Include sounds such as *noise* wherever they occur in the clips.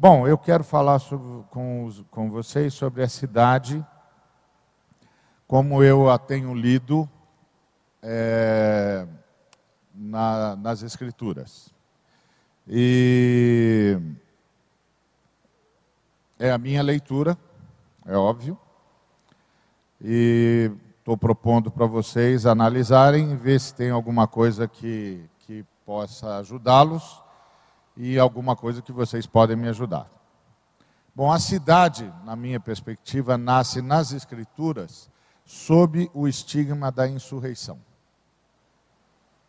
Bom, eu quero falar sobre, com, com vocês sobre a cidade, como eu a tenho lido é, na, nas Escrituras. E é a minha leitura, é óbvio. E estou propondo para vocês analisarem, ver se tem alguma coisa que, que possa ajudá-los e alguma coisa que vocês podem me ajudar. Bom, a cidade, na minha perspectiva, nasce nas Escrituras sob o estigma da insurreição.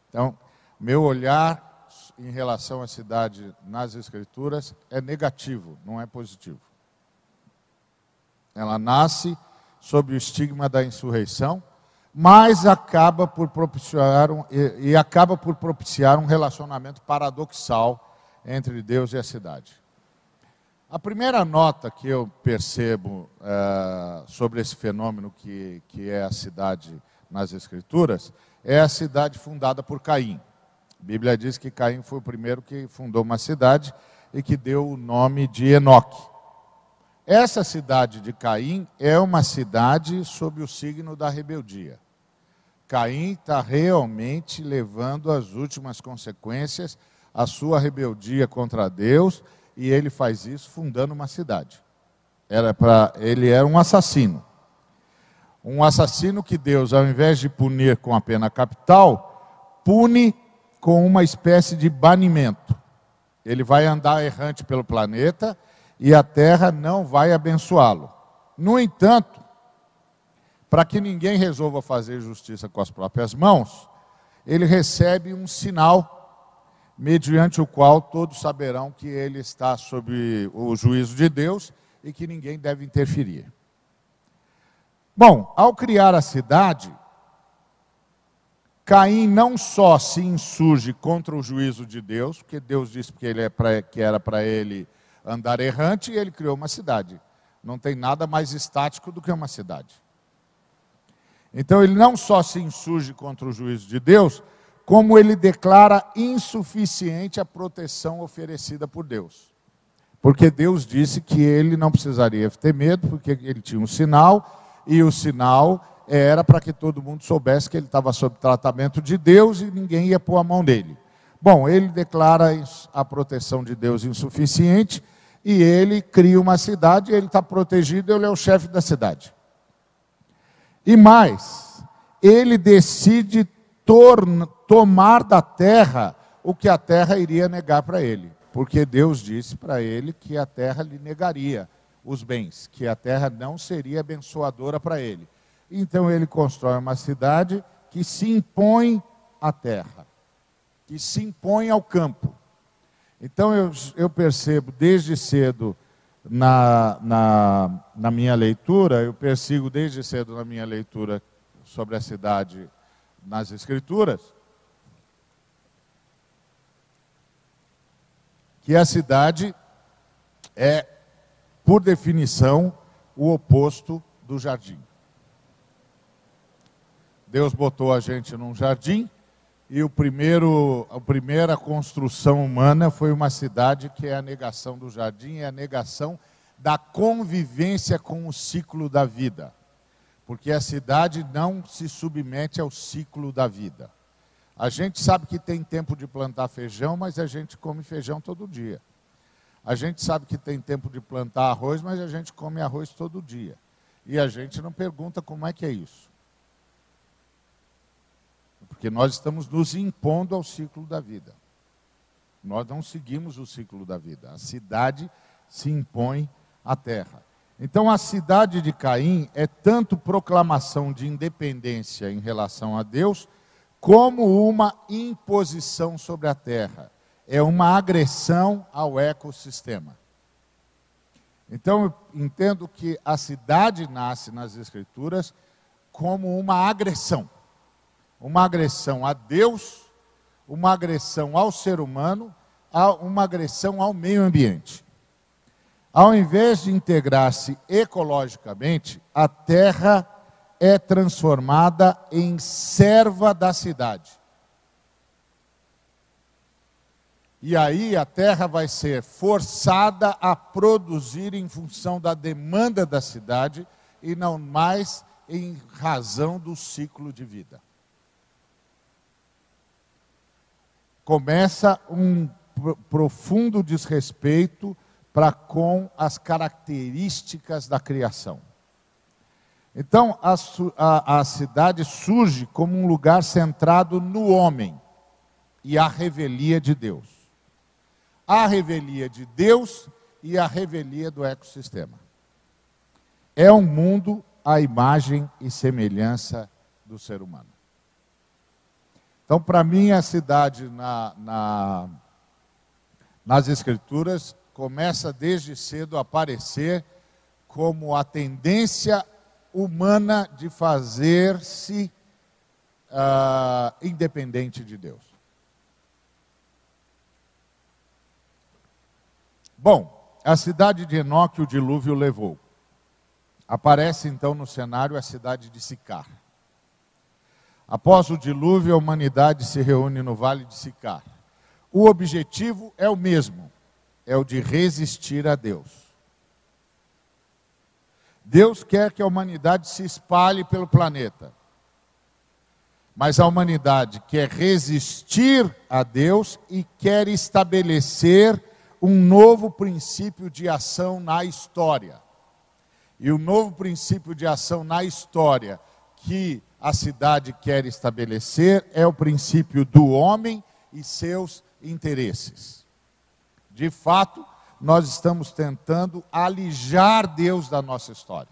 Então, meu olhar em relação à cidade nas Escrituras é negativo, não é positivo. Ela nasce sob o estigma da insurreição, mas acaba por propiciar um, e, e acaba por propiciar um relacionamento paradoxal entre Deus e a cidade. A primeira nota que eu percebo é, sobre esse fenômeno que, que é a cidade nas Escrituras é a cidade fundada por Caim. A Bíblia diz que Caim foi o primeiro que fundou uma cidade e que deu o nome de Enoque. Essa cidade de Caim é uma cidade sob o signo da rebeldia. Caim está realmente levando as últimas consequências a sua rebeldia contra Deus e ele faz isso fundando uma cidade. Era para ele era um assassino. Um assassino que Deus, ao invés de punir com a pena capital, pune com uma espécie de banimento. Ele vai andar errante pelo planeta e a terra não vai abençoá-lo. No entanto, para que ninguém resolva fazer justiça com as próprias mãos, ele recebe um sinal mediante o qual todos saberão que ele está sob o juízo de Deus e que ninguém deve interferir. Bom, ao criar a cidade, Caim não só se insurge contra o juízo de Deus, porque Deus disse que, ele é pra, que era para ele andar errante, e ele criou uma cidade. Não tem nada mais estático do que uma cidade. Então ele não só se insurge contra o juízo de Deus, como ele declara insuficiente a proteção oferecida por Deus. Porque Deus disse que ele não precisaria ter medo, porque ele tinha um sinal, e o sinal era para que todo mundo soubesse que ele estava sob tratamento de Deus e ninguém ia pôr a mão nele. Bom, ele declara a proteção de Deus insuficiente e ele cria uma cidade, ele está protegido, ele é o chefe da cidade. E mais, ele decide tomar da terra o que a terra iria negar para ele, porque Deus disse para ele que a terra lhe negaria os bens, que a terra não seria abençoadora para ele. Então ele constrói uma cidade que se impõe à terra, que se impõe ao campo. Então eu, eu percebo desde cedo na, na, na minha leitura, eu persigo desde cedo na minha leitura sobre a cidade nas Escrituras, que a cidade é, por definição, o oposto do jardim. Deus botou a gente num jardim e o primeiro, a primeira construção humana foi uma cidade que é a negação do jardim, é a negação da convivência com o ciclo da vida. Porque a cidade não se submete ao ciclo da vida. A gente sabe que tem tempo de plantar feijão, mas a gente come feijão todo dia. A gente sabe que tem tempo de plantar arroz, mas a gente come arroz todo dia. E a gente não pergunta como é que é isso. Porque nós estamos nos impondo ao ciclo da vida. Nós não seguimos o ciclo da vida. A cidade se impõe à terra. Então, a cidade de Caim é tanto proclamação de independência em relação a Deus, como uma imposição sobre a terra. É uma agressão ao ecossistema. Então, eu entendo que a cidade nasce nas Escrituras como uma agressão uma agressão a Deus, uma agressão ao ser humano, uma agressão ao meio ambiente. Ao invés de integrar-se ecologicamente, a terra é transformada em serva da cidade. E aí a terra vai ser forçada a produzir em função da demanda da cidade e não mais em razão do ciclo de vida. Começa um profundo desrespeito para com as características da criação. Então, a, a, a, cidade surge como um lugar centrado no homem e a revelia de Deus. A revelia de Deus e a revelia do ecossistema. É um mundo à imagem e semelhança do ser humano. Então, para mim, a cidade na, na, nas Escrituras começa desde cedo a aparecer como a tendência humana de fazer-se uh, independente de Deus. Bom, a cidade de Enoque o dilúvio levou. Aparece então no cenário a cidade de Sicar. Após o dilúvio, a humanidade se reúne no vale de Sicar. O objetivo é o mesmo: é o de resistir a Deus. Deus quer que a humanidade se espalhe pelo planeta. Mas a humanidade quer resistir a Deus e quer estabelecer um novo princípio de ação na história. E o novo princípio de ação na história que a cidade quer estabelecer é o princípio do homem e seus interesses. De fato, nós estamos tentando alijar Deus da nossa história.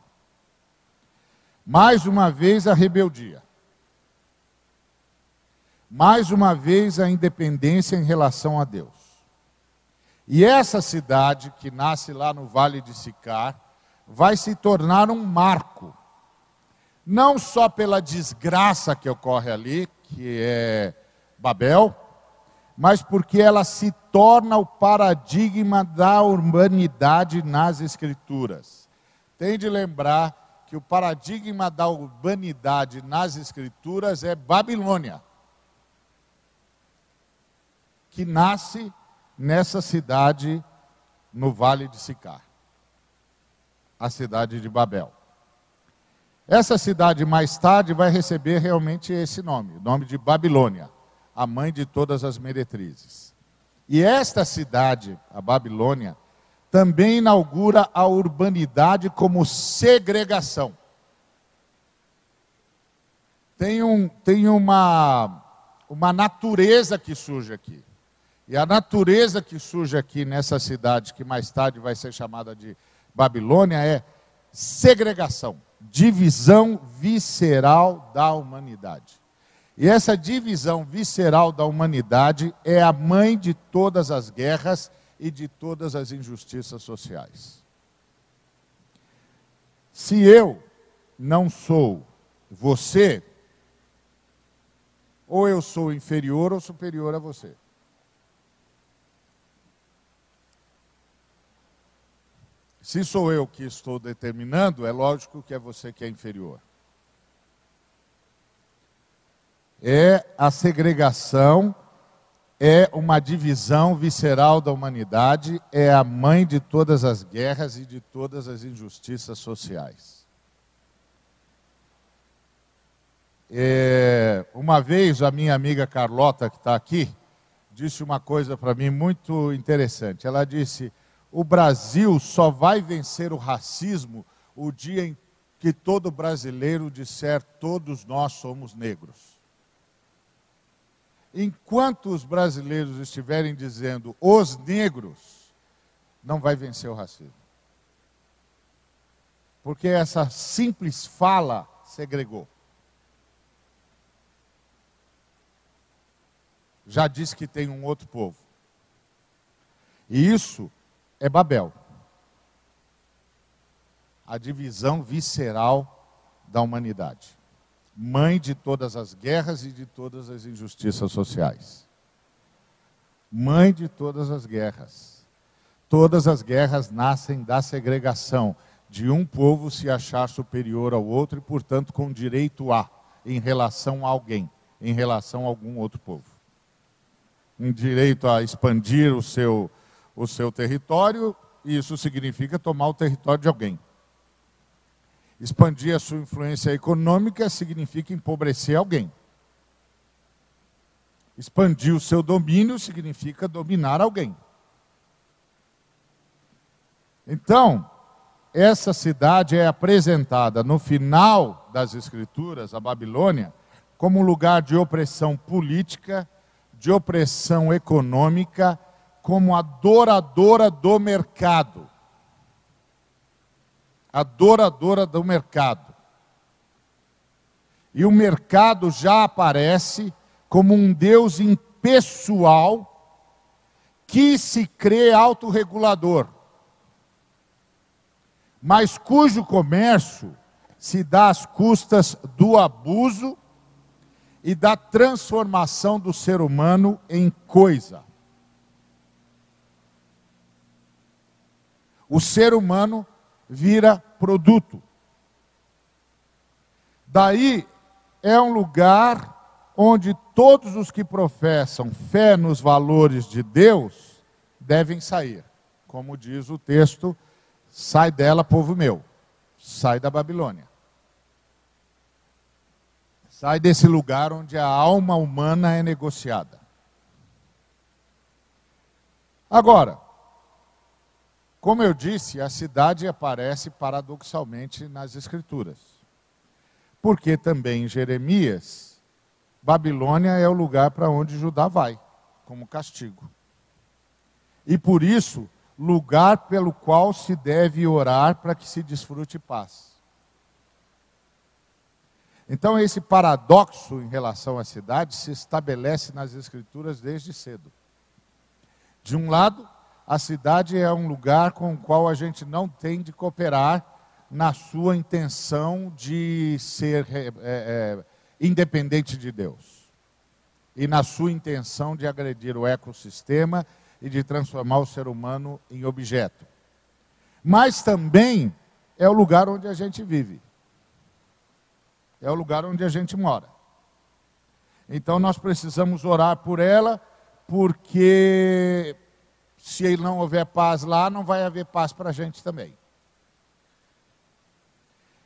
Mais uma vez a rebeldia. Mais uma vez a independência em relação a Deus. E essa cidade, que nasce lá no Vale de Sicar, vai se tornar um marco. Não só pela desgraça que ocorre ali, que é Babel, mas porque ela se torna o paradigma da urbanidade nas Escrituras. Tem de lembrar que o paradigma da urbanidade nas Escrituras é Babilônia, que nasce nessa cidade no Vale de Sicar, a cidade de Babel. Essa cidade mais tarde vai receber realmente esse nome, o nome de Babilônia a mãe de todas as meretrizes. E esta cidade, a Babilônia, também inaugura a urbanidade como segregação. Tem, um, tem uma, uma natureza que surge aqui. E a natureza que surge aqui nessa cidade, que mais tarde vai ser chamada de Babilônia, é segregação, divisão visceral da humanidade. E essa divisão visceral da humanidade é a mãe de todas as guerras e de todas as injustiças sociais. Se eu não sou você, ou eu sou inferior ou superior a você. Se sou eu que estou determinando, é lógico que é você que é inferior. É a segregação, é uma divisão visceral da humanidade, é a mãe de todas as guerras e de todas as injustiças sociais. É, uma vez a minha amiga Carlota, que está aqui, disse uma coisa para mim muito interessante. Ela disse: o Brasil só vai vencer o racismo o dia em que todo brasileiro disser todos nós somos negros enquanto os brasileiros estiverem dizendo os negros, não vai vencer o racismo. Porque essa simples fala segregou. Já disse que tem um outro povo. E isso é Babel. A divisão visceral da humanidade mãe de todas as guerras e de todas as injustiças sociais. Mãe de todas as guerras. Todas as guerras nascem da segregação, de um povo se achar superior ao outro e, portanto, com direito a, em relação a alguém, em relação a algum outro povo. um direito a expandir o seu, o seu território, e isso significa tomar o território de alguém. Expandir a sua influência econômica significa empobrecer alguém. Expandir o seu domínio significa dominar alguém. Então, essa cidade é apresentada no final das Escrituras, a Babilônia, como um lugar de opressão política, de opressão econômica, como adoradora do mercado. Adoradora do mercado. E o mercado já aparece como um Deus impessoal que se crê autorregulador, mas cujo comércio se dá às custas do abuso e da transformação do ser humano em coisa. O ser humano vira produto. Daí é um lugar onde todos os que professam fé nos valores de Deus devem sair. Como diz o texto, sai dela, povo meu, sai da Babilônia. Sai desse lugar onde a alma humana é negociada. Agora, como eu disse, a cidade aparece paradoxalmente nas Escrituras. Porque também em Jeremias, Babilônia é o lugar para onde Judá vai, como castigo. E por isso, lugar pelo qual se deve orar para que se desfrute paz. Então, esse paradoxo em relação à cidade se estabelece nas Escrituras desde cedo. De um lado, a cidade é um lugar com o qual a gente não tem de cooperar na sua intenção de ser é, é, independente de Deus. E na sua intenção de agredir o ecossistema e de transformar o ser humano em objeto. Mas também é o lugar onde a gente vive. É o lugar onde a gente mora. Então nós precisamos orar por ela, porque se não houver paz lá, não vai haver paz para a gente também.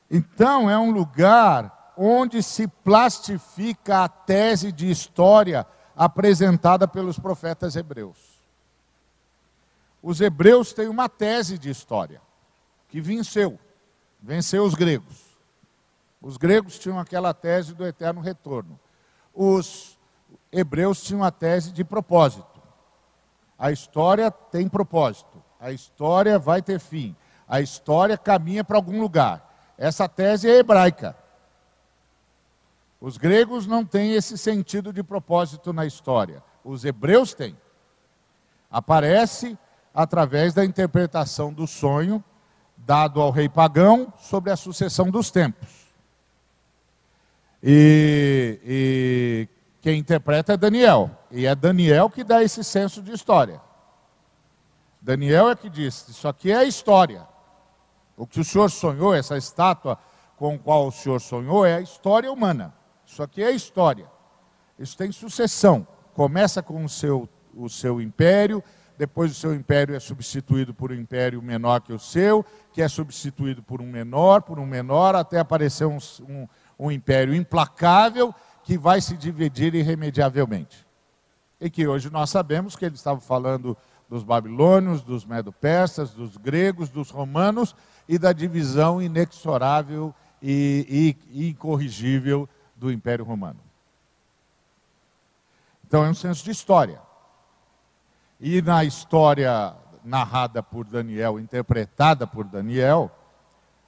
Então é um lugar onde se plastifica a tese de história apresentada pelos profetas hebreus. Os hebreus têm uma tese de história que venceu, venceu os gregos. Os gregos tinham aquela tese do eterno retorno. Os hebreus tinham a tese de propósito. A história tem propósito. A história vai ter fim. A história caminha para algum lugar. Essa tese é hebraica. Os gregos não têm esse sentido de propósito na história. Os hebreus têm. Aparece através da interpretação do sonho dado ao rei pagão sobre a sucessão dos tempos. E, e quem interpreta é Daniel. E é Daniel que dá esse senso de história. Daniel é que diz: Isso aqui é história. O que o senhor sonhou, essa estátua com a qual o senhor sonhou, é a história humana. Isso aqui é história. Isso tem sucessão. Começa com o seu, o seu império, depois o seu império é substituído por um império menor que o seu, que é substituído por um menor, por um menor, até aparecer um, um, um império implacável que vai se dividir irremediavelmente. E que hoje nós sabemos que ele estava falando dos babilônios, dos medo-persas, dos gregos, dos romanos e da divisão inexorável e, e, e incorrigível do Império Romano. Então é um senso de história. E na história narrada por Daniel, interpretada por Daniel,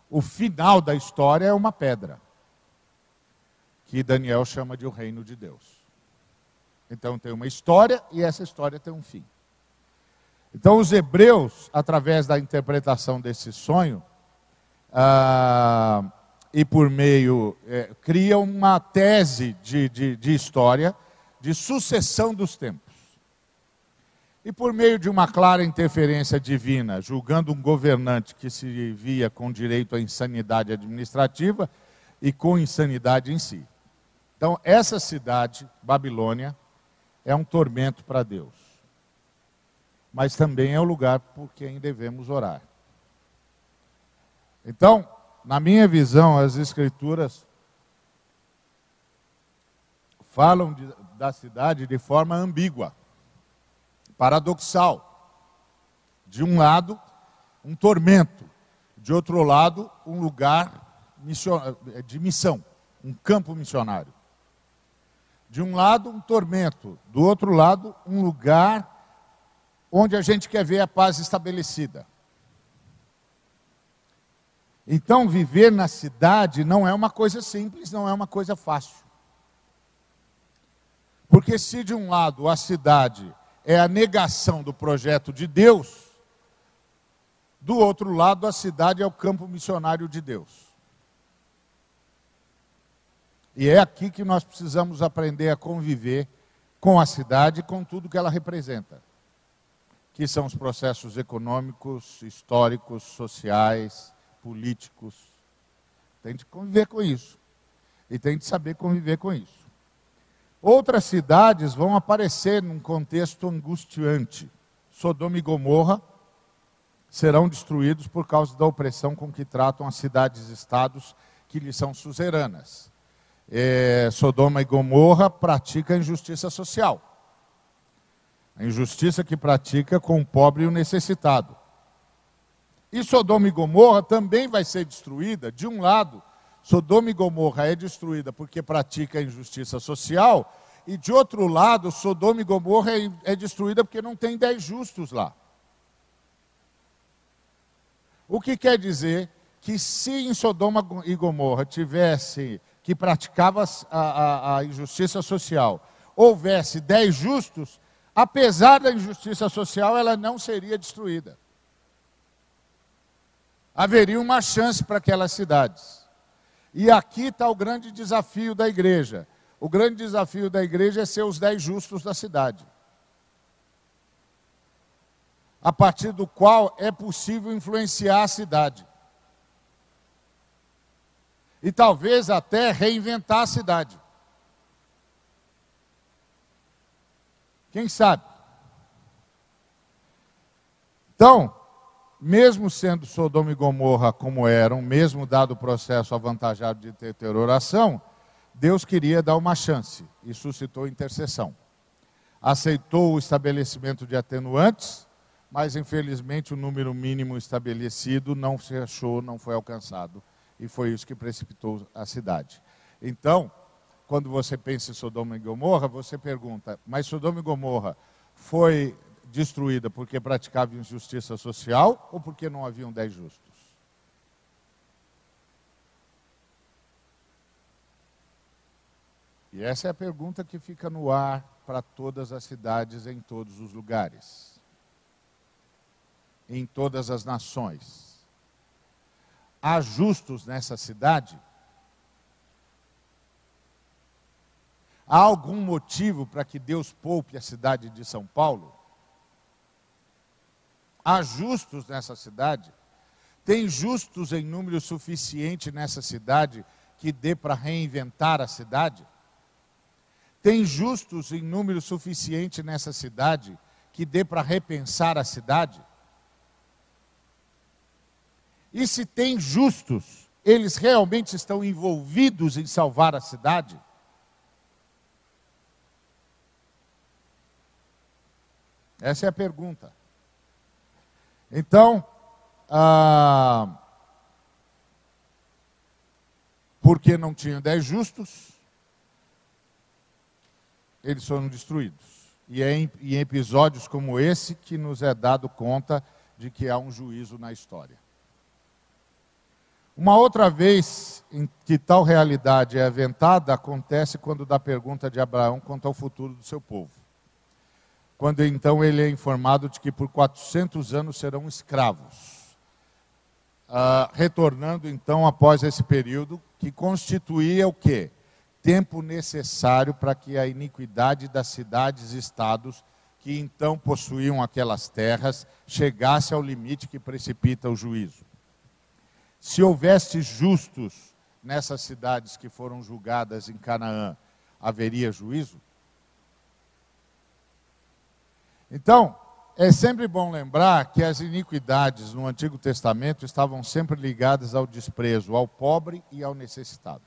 o final da história é uma pedra, que Daniel chama de o reino de Deus. Então tem uma história e essa história tem um fim. Então os hebreus, através da interpretação desse sonho, ah, e por meio, é, cria uma tese de, de, de história de sucessão dos tempos. E por meio de uma clara interferência divina, julgando um governante que se via com direito à insanidade administrativa e com insanidade em si. Então, essa cidade, Babilônia, é um tormento para Deus. Mas também é o lugar por quem devemos orar. Então, na minha visão, as Escrituras falam de, da cidade de forma ambígua, paradoxal. De um lado, um tormento, de outro lado, um lugar de missão, um campo missionário. De um lado, um tormento, do outro lado, um lugar onde a gente quer ver a paz estabelecida. Então, viver na cidade não é uma coisa simples, não é uma coisa fácil. Porque se de um lado a cidade é a negação do projeto de Deus, do outro lado a cidade é o campo missionário de Deus. E é aqui que nós precisamos aprender a conviver com a cidade e com tudo que ela representa. Que são os processos econômicos, históricos, sociais, políticos. Tem de conviver com isso. E tem de saber conviver com isso. Outras cidades vão aparecer num contexto angustiante. Sodoma e Gomorra serão destruídos por causa da opressão com que tratam as cidades-estados que lhes são suzeranas. É, Sodoma e Gomorra pratica a injustiça social. A injustiça que pratica com o pobre e o necessitado. E Sodoma e Gomorra também vai ser destruída. De um lado, Sodoma e Gomorra é destruída porque pratica a injustiça social, e de outro lado, Sodoma e Gomorra é, é destruída porque não tem dez justos lá. O que quer dizer que se em Sodoma e Gomorra tivesse que praticava a, a, a injustiça social, houvesse dez justos, apesar da injustiça social, ela não seria destruída haveria uma chance para aquelas cidades. E aqui está o grande desafio da igreja. O grande desafio da igreja é ser os dez justos da cidade. A partir do qual é possível influenciar a cidade. E talvez até reinventar a cidade. Quem sabe? Então, mesmo sendo Sodoma e Gomorra como eram, mesmo dado o processo avantajado de ter, ter oração, Deus queria dar uma chance e suscitou intercessão. Aceitou o estabelecimento de atenuantes, mas infelizmente o número mínimo estabelecido não se achou, não foi alcançado. E foi isso que precipitou a cidade. Então, quando você pensa em Sodoma e Gomorra, você pergunta, mas Sodoma e Gomorra foi destruída porque praticava injustiça social ou porque não haviam dez justos? E essa é a pergunta que fica no ar para todas as cidades em todos os lugares, em todas as nações. Há justos nessa cidade? Há algum motivo para que Deus poupe a cidade de São Paulo? Há justos nessa cidade? Tem justos em número suficiente nessa cidade que dê para reinventar a cidade? Tem justos em número suficiente nessa cidade que dê para repensar a cidade? E se tem justos, eles realmente estão envolvidos em salvar a cidade? Essa é a pergunta. Então, ah, porque não tinham dez justos, eles foram destruídos. E é em, em episódios como esse que nos é dado conta de que há um juízo na história. Uma outra vez em que tal realidade é aventada acontece quando dá pergunta de Abraão quanto ao futuro do seu povo quando então ele é informado de que por 400 anos serão escravos. Ah, retornando então após esse período, que constituía o quê? Tempo necessário para que a iniquidade das cidades e estados que então possuíam aquelas terras chegasse ao limite que precipita o juízo. Se houvesse justos nessas cidades que foram julgadas em Canaã, haveria juízo? Então, é sempre bom lembrar que as iniquidades no Antigo Testamento estavam sempre ligadas ao desprezo, ao pobre e ao necessitado.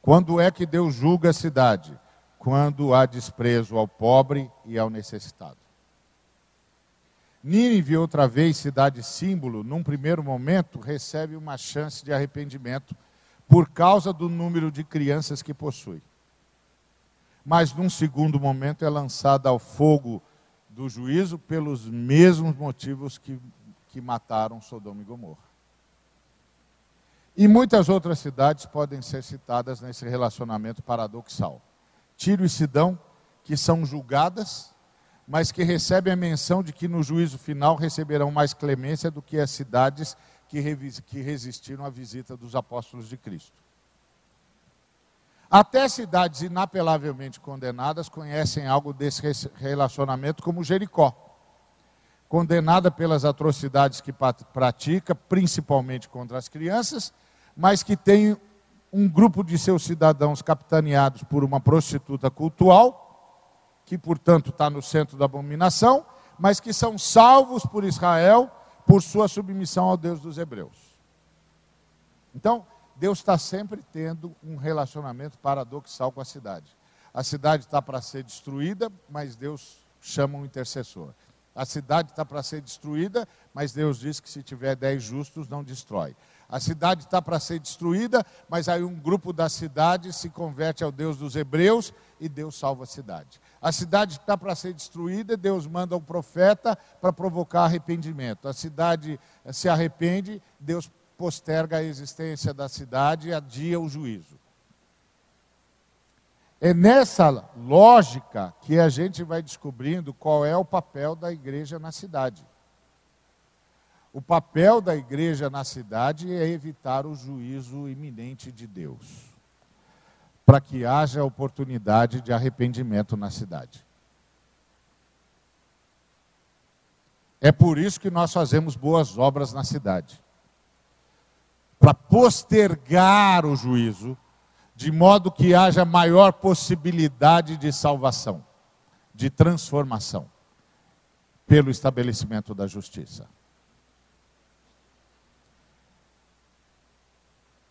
Quando é que Deus julga a cidade? Quando há desprezo ao pobre e ao necessitado. Nínive, outra vez cidade símbolo, num primeiro momento recebe uma chance de arrependimento por causa do número de crianças que possui. Mas num segundo momento é lançada ao fogo do juízo pelos mesmos motivos que, que mataram Sodoma e Gomorra. E muitas outras cidades podem ser citadas nesse relacionamento paradoxal. Tiro e Sidão, que são julgadas, mas que recebem a menção de que no juízo final receberão mais clemência do que as cidades que, que resistiram à visita dos apóstolos de Cristo. Até cidades inapelavelmente condenadas conhecem algo desse relacionamento, como Jericó, condenada pelas atrocidades que pratica, principalmente contra as crianças, mas que tem um grupo de seus cidadãos capitaneados por uma prostituta cultual, que portanto está no centro da abominação, mas que são salvos por Israel por sua submissão ao Deus dos Hebreus. Então, Deus está sempre tendo um relacionamento paradoxal com a cidade. A cidade está para ser destruída, mas Deus chama um intercessor. A cidade está para ser destruída, mas Deus diz que se tiver dez justos, não destrói. A cidade está para ser destruída, mas aí um grupo da cidade se converte ao Deus dos hebreus e Deus salva a cidade. A cidade está para ser destruída, Deus manda um profeta para provocar arrependimento. A cidade se arrepende, Deus posterga a existência da cidade e adia o juízo. É nessa lógica que a gente vai descobrindo qual é o papel da igreja na cidade. O papel da igreja na cidade é evitar o juízo iminente de Deus, para que haja oportunidade de arrependimento na cidade. É por isso que nós fazemos boas obras na cidade para postergar o juízo, de modo que haja maior possibilidade de salvação, de transformação, pelo estabelecimento da justiça.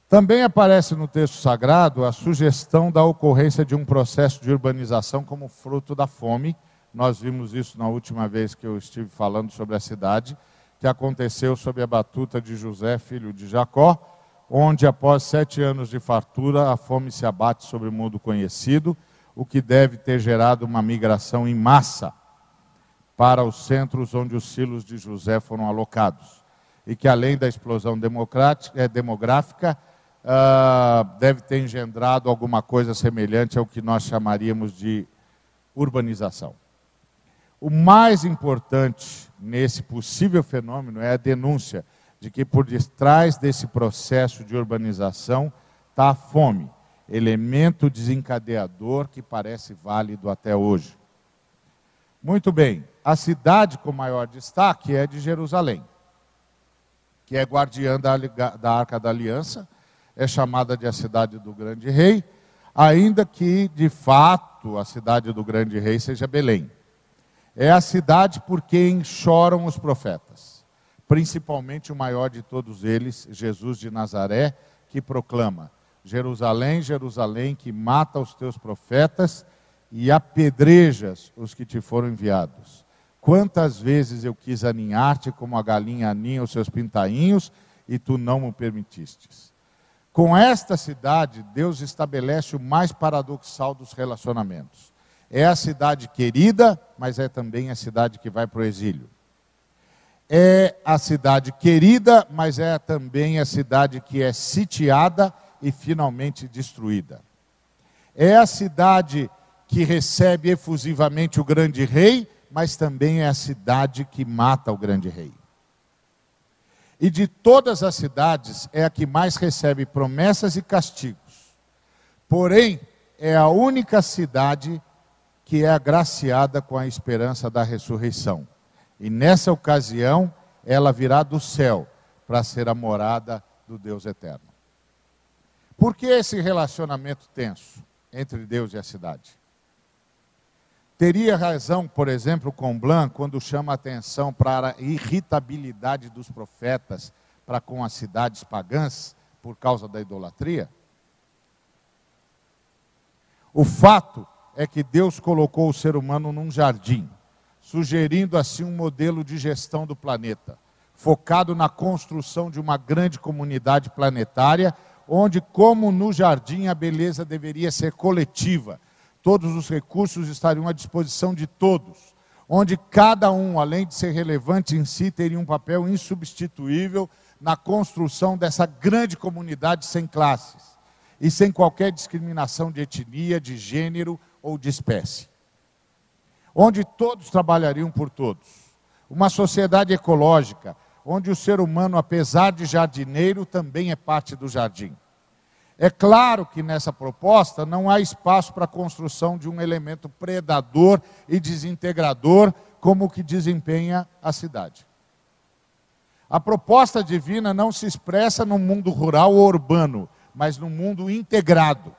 Também aparece no texto sagrado a sugestão da ocorrência de um processo de urbanização como fruto da fome. Nós vimos isso na última vez que eu estive falando sobre a cidade, que aconteceu sob a batuta de José, filho de Jacó, onde após sete anos de fartura a fome se abate sobre o mundo conhecido, o que deve ter gerado uma migração em massa para os centros onde os silos de José foram alocados. E que além da explosão eh, demográfica, uh, deve ter engendrado alguma coisa semelhante ao que nós chamaríamos de urbanização. O mais importante nesse possível fenômeno é a denúncia de que por detrás desse processo de urbanização está a fome, elemento desencadeador que parece válido até hoje. Muito bem, a cidade com maior destaque é de Jerusalém, que é guardiã da, da Arca da Aliança é chamada de a cidade do grande rei, ainda que de fato a cidade do grande rei seja Belém. É a cidade por quem choram os profetas, principalmente o maior de todos eles, Jesus de Nazaré, que proclama: Jerusalém, Jerusalém, que mata os teus profetas e apedrejas os que te foram enviados. Quantas vezes eu quis aninhar-te como a galinha aninha os seus pintainhos e tu não me permitistes. Com esta cidade, Deus estabelece o mais paradoxal dos relacionamentos. É a cidade querida, mas é também a cidade que vai para o exílio. É a cidade querida, mas é também a cidade que é sitiada e finalmente destruída. É a cidade que recebe efusivamente o grande rei, mas também é a cidade que mata o grande rei. E de todas as cidades é a que mais recebe promessas e castigos. Porém, é a única cidade que é agraciada com a esperança da ressurreição. E nessa ocasião, ela virá do céu para ser a morada do Deus eterno. Por que esse relacionamento tenso entre Deus e a cidade? Teria razão, por exemplo, Comblan, quando chama atenção para a irritabilidade dos profetas para com as cidades pagãs por causa da idolatria? O fato é que Deus colocou o ser humano num jardim, sugerindo assim um modelo de gestão do planeta, focado na construção de uma grande comunidade planetária, onde, como no jardim, a beleza deveria ser coletiva, todos os recursos estariam à disposição de todos, onde cada um, além de ser relevante em si, teria um papel insubstituível na construção dessa grande comunidade sem classes e sem qualquer discriminação de etnia, de gênero ou de espécie. Onde todos trabalhariam por todos. Uma sociedade ecológica, onde o ser humano, apesar de jardineiro, também é parte do jardim. É claro que nessa proposta não há espaço para a construção de um elemento predador e desintegrador como o que desempenha a cidade. A proposta divina não se expressa no mundo rural ou urbano, mas no mundo integrado.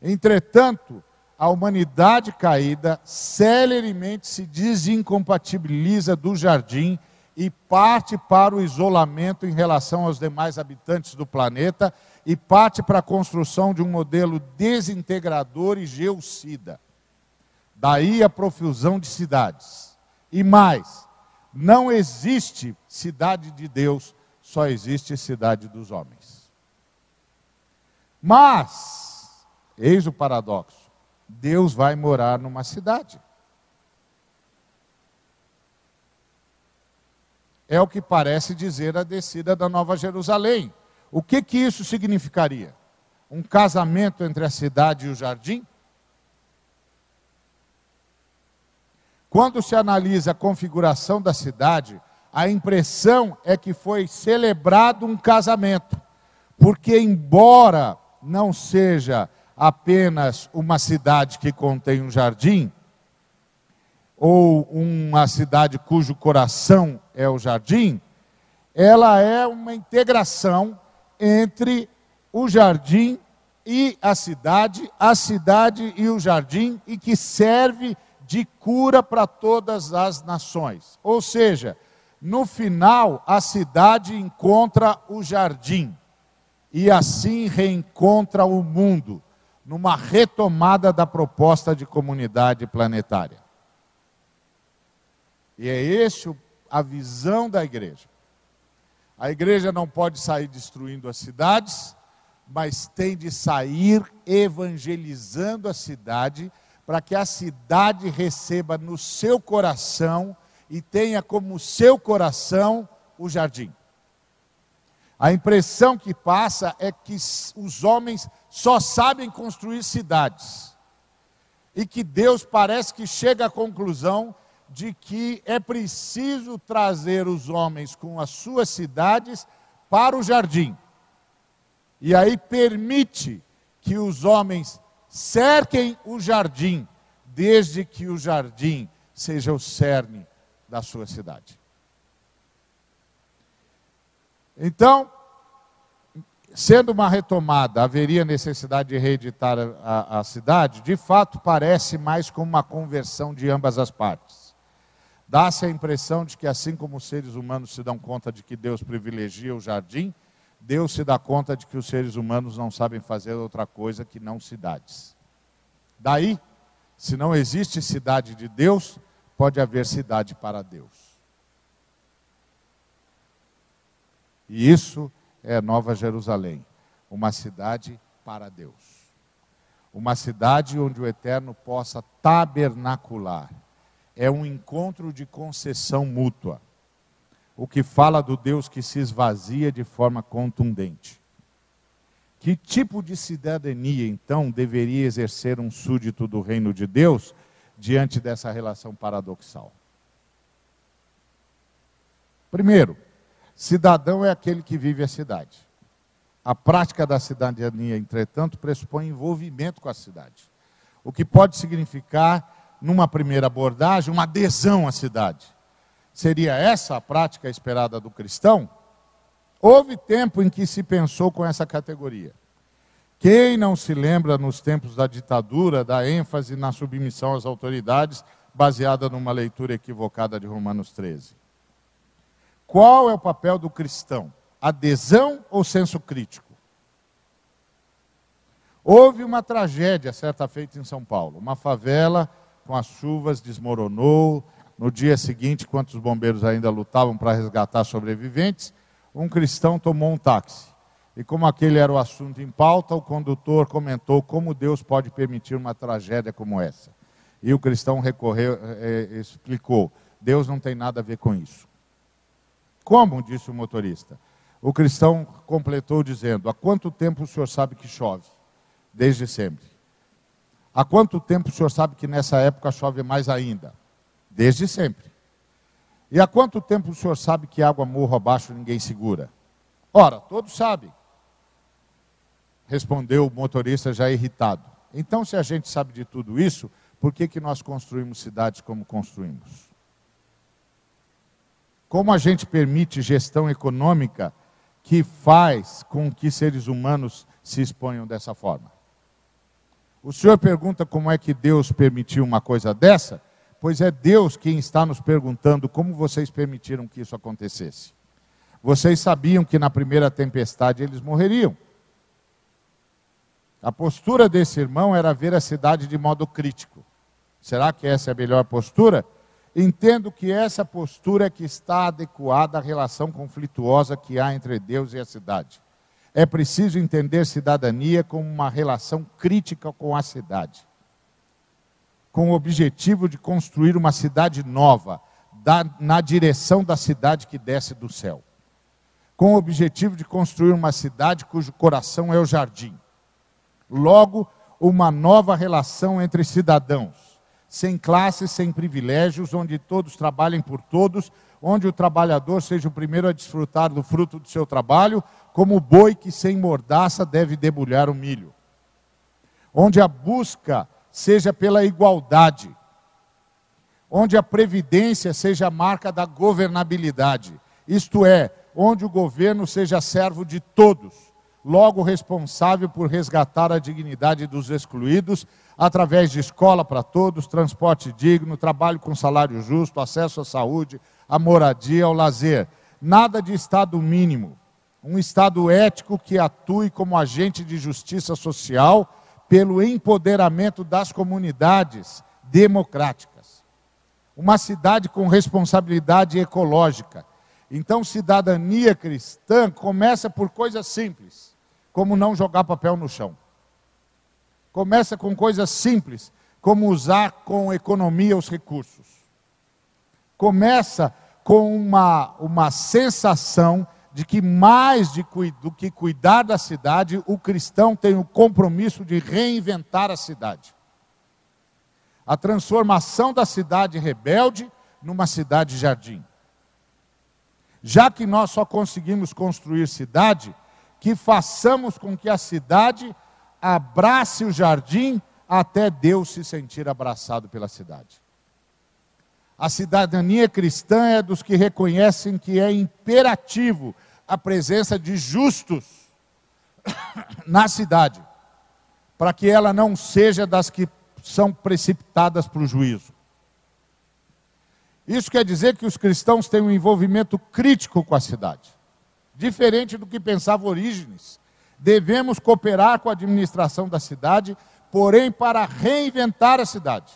Entretanto, a humanidade caída celeremente se desincompatibiliza do jardim e parte para o isolamento em relação aos demais habitantes do planeta e parte para a construção de um modelo desintegrador e geocida. Daí a profusão de cidades. E mais, não existe cidade de Deus, só existe cidade dos homens. Mas, eis o paradoxo: Deus vai morar numa cidade. É o que parece dizer a descida da Nova Jerusalém. O que, que isso significaria? Um casamento entre a cidade e o jardim? Quando se analisa a configuração da cidade, a impressão é que foi celebrado um casamento, porque, embora não seja apenas uma cidade que contém um jardim, ou uma cidade cujo coração é o jardim, ela é uma integração entre o jardim e a cidade, a cidade e o jardim, e que serve de cura para todas as nações. Ou seja, no final, a cidade encontra o jardim e assim reencontra o mundo, numa retomada da proposta de comunidade planetária. E é esse a visão da igreja. A igreja não pode sair destruindo as cidades, mas tem de sair evangelizando a cidade, para que a cidade receba no seu coração e tenha como seu coração o jardim. A impressão que passa é que os homens só sabem construir cidades. E que Deus parece que chega à conclusão de que é preciso trazer os homens com as suas cidades para o jardim. E aí permite que os homens cerquem o jardim, desde que o jardim seja o cerne da sua cidade. Então, sendo uma retomada, haveria necessidade de reeditar a, a, cidade? De fato, parece mais como uma conversão de ambas as partes. Dá-se a impressão de que, assim como os seres humanos se dão conta de que Deus privilegia o jardim, Deus se dá conta de que os seres humanos não sabem fazer outra coisa que não cidades. Daí, se não existe cidade de Deus, pode haver cidade para Deus. E isso é Nova Jerusalém, uma cidade para Deus. Uma cidade onde o Eterno possa tabernacular é um encontro de concessão mútua, o que fala do Deus que se esvazia de forma contundente. Que tipo de cidadania, então, deveria exercer um súdito do reino de Deus diante dessa relação paradoxal? Primeiro, cidadão é aquele que vive a cidade. A prática da cidadania, entretanto, pressupõe envolvimento com a cidade, o que pode significar numa primeira abordagem, uma adesão à cidade. Seria essa a prática esperada do cristão? Houve tempo em que se pensou com essa categoria. Quem não se lembra nos tempos da ditadura da ênfase na submissão às autoridades, baseada numa leitura equivocada de Romanos 13? Qual é o papel do cristão? Adesão ou senso crítico? Houve uma tragédia certa feita em São Paulo. Uma favela com as chuvas desmoronou. No dia seguinte, quando os bombeiros ainda lutavam para resgatar sobreviventes, um cristão tomou um táxi. E como aquele era o assunto em pauta, o condutor comentou como Deus pode permitir uma tragédia como essa. E o cristão recorreu, é, explicou: Deus não tem nada a ver com isso. Como? disse o motorista. O cristão completou dizendo: Há quanto tempo o senhor sabe que chove? Desde sempre. Há quanto tempo o senhor sabe que nessa época chove mais ainda? Desde sempre. E há quanto tempo o senhor sabe que água morro abaixo ninguém segura? Ora, todos sabem respondeu o motorista já irritado. Então, se a gente sabe de tudo isso, por que, que nós construímos cidades como construímos? Como a gente permite gestão econômica que faz com que seres humanos se exponham dessa forma? O senhor pergunta como é que Deus permitiu uma coisa dessa? Pois é Deus quem está nos perguntando como vocês permitiram que isso acontecesse. Vocês sabiam que na primeira tempestade eles morreriam. A postura desse irmão era ver a cidade de modo crítico. Será que essa é a melhor postura? Entendo que essa postura é que está adequada à relação conflituosa que há entre Deus e a cidade. É preciso entender cidadania como uma relação crítica com a cidade, com o objetivo de construir uma cidade nova, da, na direção da cidade que desce do céu, com o objetivo de construir uma cidade cujo coração é o jardim Logo, uma nova relação entre cidadãos, sem classes, sem privilégios, onde todos trabalhem por todos, onde o trabalhador seja o primeiro a desfrutar do fruto do seu trabalho, como o boi que sem mordaça deve debulhar o milho. Onde a busca seja pela igualdade, onde a previdência seja a marca da governabilidade, isto é, onde o governo seja servo de todos logo responsável por resgatar a dignidade dos excluídos, através de escola para todos, transporte digno, trabalho com salário justo, acesso à saúde, à moradia, ao lazer. Nada de Estado mínimo. Um Estado ético que atue como agente de justiça social pelo empoderamento das comunidades democráticas. Uma cidade com responsabilidade ecológica. Então, cidadania cristã começa por coisas simples como não jogar papel no chão. Começa com coisas simples, como usar com economia os recursos. Começa com uma, uma sensação de que mais de, do que cuidar da cidade, o cristão tem o compromisso de reinventar a cidade. A transformação da cidade rebelde numa cidade jardim. Já que nós só conseguimos construir cidade que façamos com que a cidade abrace o jardim até Deus se sentir abraçado pela cidade. A cidadania cristã é dos que reconhecem que é imperativo a presença de justos *coughs* na cidade, para que ela não seja das que são precipitadas para o juízo. Isso quer dizer que os cristãos têm um envolvimento crítico com a cidade diferente do que pensava Orígenes. Devemos cooperar com a administração da cidade, porém para reinventar a cidade.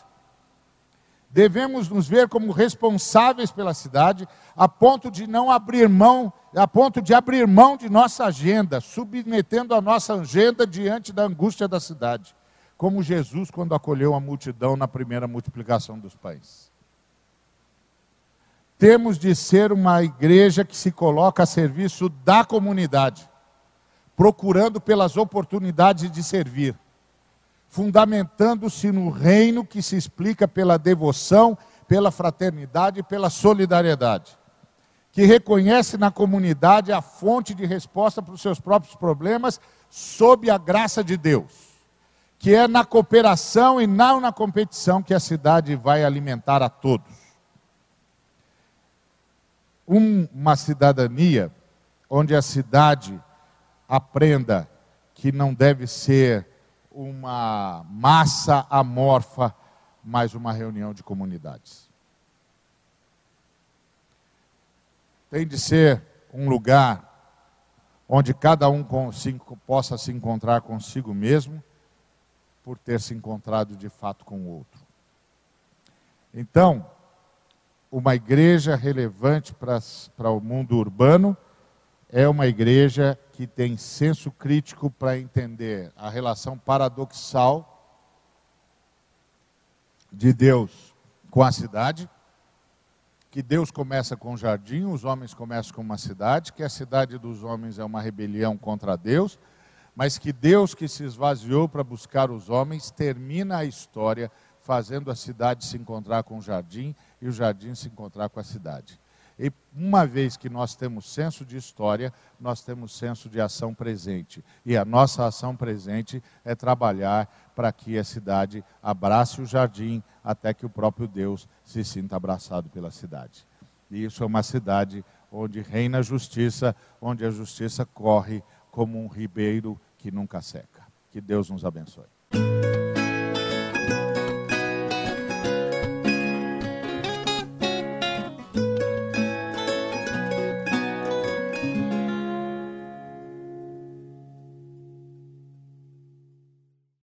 Devemos nos ver como responsáveis pela cidade, a ponto de não abrir mão, a ponto de abrir mão de nossa agenda, submetendo a nossa agenda diante da angústia da cidade, como Jesus quando acolheu a multidão na primeira multiplicação dos pães. Temos de ser uma igreja que se coloca a serviço da comunidade, procurando pelas oportunidades de servir, fundamentando-se no reino que se explica pela devoção, pela fraternidade e pela solidariedade, que reconhece na comunidade a fonte de resposta para os seus próprios problemas sob a graça de Deus, que é na cooperação e não na competição que a cidade vai alimentar a todos uma cidadania onde a cidade aprenda que não deve ser uma massa amorfa, mas uma reunião de comunidades. Tem de ser um lugar onde cada um possa se encontrar consigo mesmo, por ter se encontrado de fato com o outro. Então, uma igreja relevante para o mundo urbano é uma igreja que tem senso crítico para entender a relação paradoxal de Deus com a cidade, que Deus começa com o jardim, os homens começam com uma cidade, que a cidade dos homens é uma rebelião contra Deus, mas que Deus que se esvaziou para buscar os homens termina a história fazendo a cidade se encontrar com o jardim e o jardim se encontrar com a cidade. E uma vez que nós temos senso de história, nós temos senso de ação presente. E a nossa ação presente é trabalhar para que a cidade abrace o jardim até que o próprio Deus se sinta abraçado pela cidade. E isso é uma cidade onde reina a justiça, onde a justiça corre como um ribeiro que nunca seca. Que Deus nos abençoe.